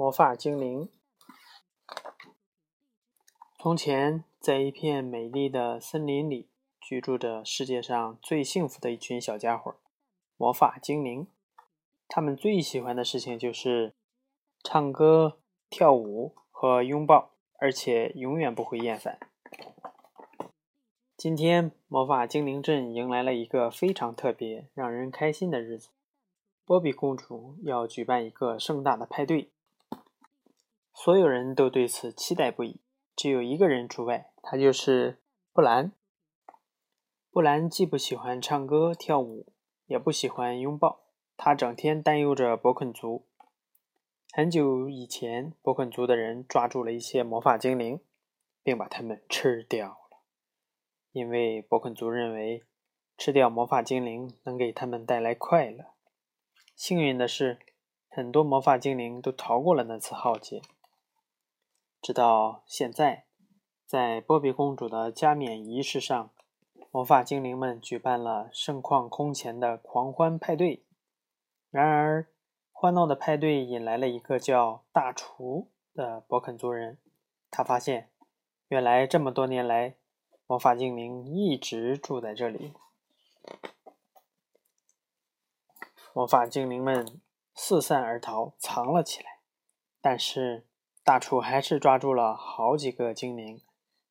魔法精灵。从前，在一片美丽的森林里，居住着世界上最幸福的一群小家伙——魔法精灵。他们最喜欢的事情就是唱歌、跳舞和拥抱，而且永远不会厌烦。今天，魔法精灵镇迎来了一个非常特别、让人开心的日子。波比公主要举办一个盛大的派对，所有人都对此期待不已。只有一个人除外，他就是布兰。布兰既不喜欢唱歌跳舞，也不喜欢拥抱，他整天担忧着博肯族。很久以前，博肯族的人抓住了一些魔法精灵，并把它们吃掉了，因为博肯族认为吃掉魔法精灵能给他们带来快乐。幸运的是，很多魔法精灵都逃过了那次浩劫。直到现在，在波比公主的加冕仪式上，魔法精灵们举办了盛况空前的狂欢派对。然而，欢闹的派对引来了一个叫大厨的博肯族人。他发现，原来这么多年来，魔法精灵一直住在这里。魔法精灵们四散而逃，藏了起来。但是大厨还是抓住了好几个精灵，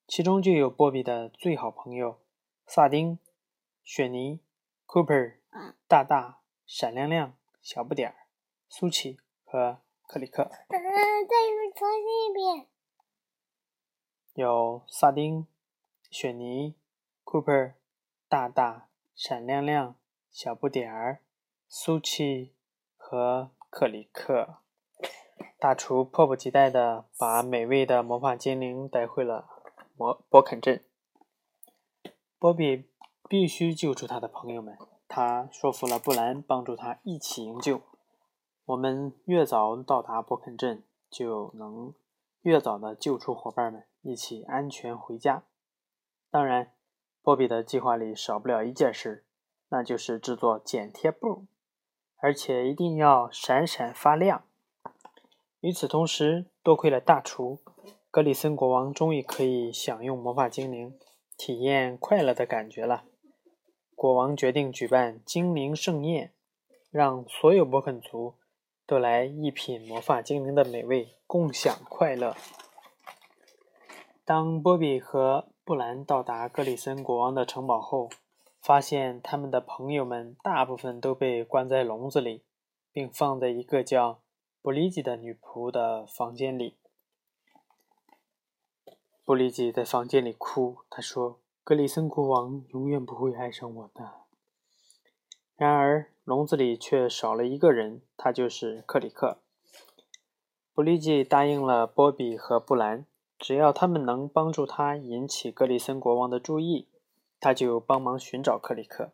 其中就有波比的最好朋友萨丁、雪妮、Cooper、大大、闪亮亮、小不点儿、苏琪和克里克。再重新一遍。有萨丁、雪妮、Cooper、大大、闪亮亮、小不点儿。苏琪和克里克，大厨迫不及待地把美味的魔法精灵带回了摩博肯镇。波比必须救出他的朋友们，他说服了布兰帮助他一起营救。我们越早到达博肯镇，就能越早的救出伙伴们，一起安全回家。当然，波比的计划里少不了一件事，那就是制作剪贴布。而且一定要闪闪发亮。与此同时，多亏了大厨格里森国王，终于可以享用魔法精灵，体验快乐的感觉了。国王决定举办精灵盛宴，让所有伯肯族都来一品魔法精灵的美味，共享快乐。当波比和布兰到达格里森国王的城堡后，发现他们的朋友们大部分都被关在笼子里，并放在一个叫布利吉的女仆的房间里。布利吉在房间里哭，她说：“格里森国王永远不会爱上我的。”然而，笼子里却少了一个人，他就是克里克。布利吉答应了波比和布兰，只要他们能帮助他引起格里森国王的注意。他就帮忙寻找克里克。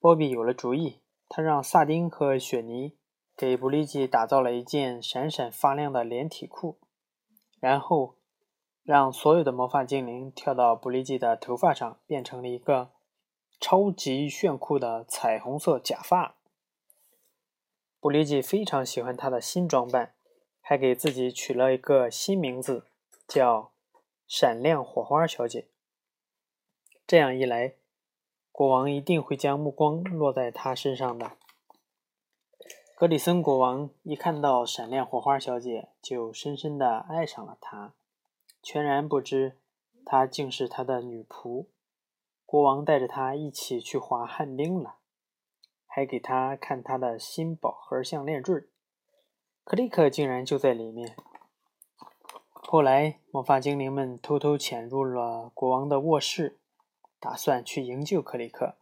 波比有了主意，他让萨丁和雪妮给布利吉打造了一件闪闪发亮的连体裤，然后让所有的魔法精灵跳到布利吉的头发上，变成了一个超级炫酷的彩虹色假发。布利吉非常喜欢他的新装扮，还给自己取了一个新名字，叫“闪亮火花小姐”。这样一来，国王一定会将目光落在他身上的。格里森国王一看到闪亮火花小姐，就深深的爱上了她，全然不知她竟是他的女仆。国王带着她一起去滑旱冰了，还给她看他的新宝盒项链坠克里克竟然就在里面。后来，魔法精灵们偷偷潜入了国王的卧室。打算去营救克里克，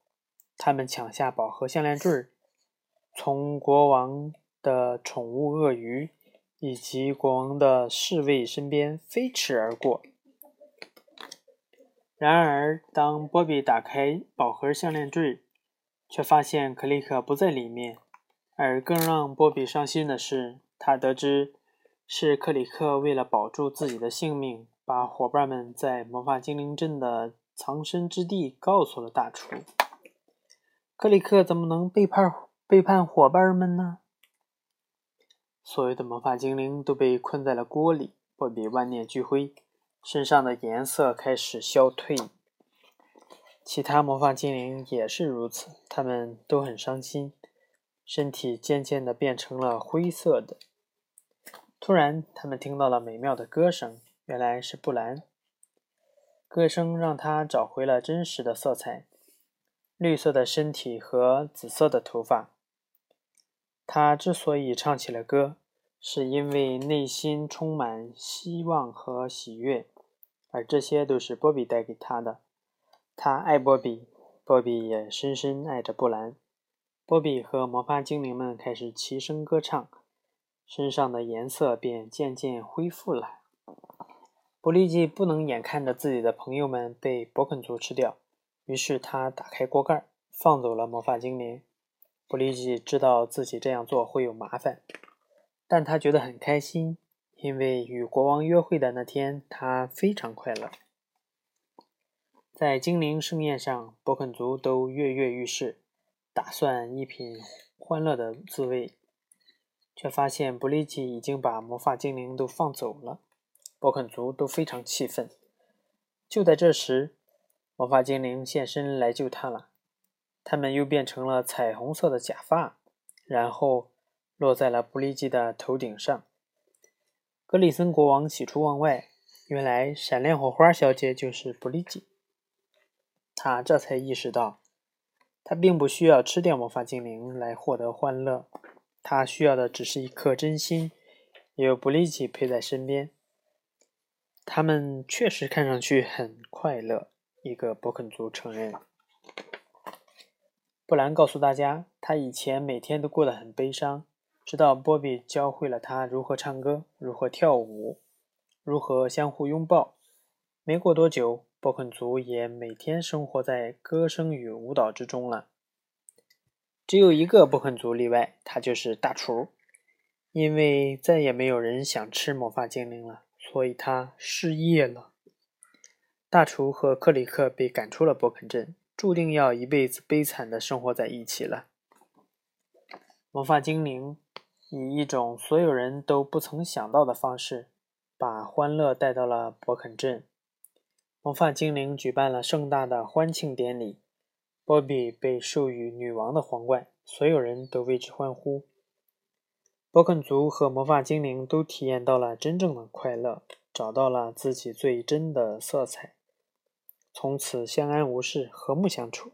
他们抢下宝盒项链坠儿从国王的宠物鳄鱼以及国王的侍卫身边飞驰而过。然而，当波比打开宝盒项链坠，却发现克里克不在里面。而更让波比伤心的是，他得知是克里克为了保住自己的性命，把伙伴们在魔法精灵镇的。藏身之地告诉了大厨，克里克怎么能背叛背叛伙伴们呢？所有的魔法精灵都被困在了锅里。波比万念俱灰，身上的颜色开始消退。其他魔法精灵也是如此，他们都很伤心，身体渐渐的变成了灰色的。突然，他们听到了美妙的歌声，原来是布兰。歌声让他找回了真实的色彩，绿色的身体和紫色的头发。他之所以唱起了歌。是因为内心充满希望和喜悦，而这些都是波比带给他的。他爱波比，波比也深深爱着布兰。波比和魔法精灵们开始齐声歌唱，身上的颜色便渐渐恢复了。布利吉不能眼看着自己的朋友们被博肯族吃掉，于是他打开锅盖，放走了魔法精灵。布利吉知道自己这样做会有麻烦。但他觉得很开心，因为与国王约会的那天，他非常快乐。在精灵盛宴上，伯肯族都跃跃欲试，打算一品欢乐的滋味，却发现布利奇已经把魔法精灵都放走了。伯肯族都非常气愤。就在这时，魔法精灵现身来救他了。他们又变成了彩虹色的假发，然后。落在了布利吉的头顶上。格里森国王喜出望外，原来闪亮火花小姐就是布利吉。他这才意识到，他并不需要吃掉魔法精灵来获得欢乐，他需要的只是一颗真心，有布利吉陪在身边。他们确实看上去很快乐。一个伯肯族承认。布兰告诉大家，他以前每天都过得很悲伤。直到波比教会了他如何唱歌、如何跳舞、如何相互拥抱。没过多久，波肯族也每天生活在歌声与舞蹈之中了。只有一个波肯族例外，他就是大厨。因为再也没有人想吃魔法精灵了，所以他失业了。大厨和克里克被赶出了波肯镇，注定要一辈子悲惨的生活在一起了。魔法精灵。以一种所有人都不曾想到的方式，把欢乐带到了伯肯镇。魔法精灵举办了盛大的欢庆典礼，波比被授予女王的皇冠，所有人都为之欢呼。伯肯族和魔法精灵都体验到了真正的快乐，找到了自己最真的色彩，从此相安无事，和睦相处。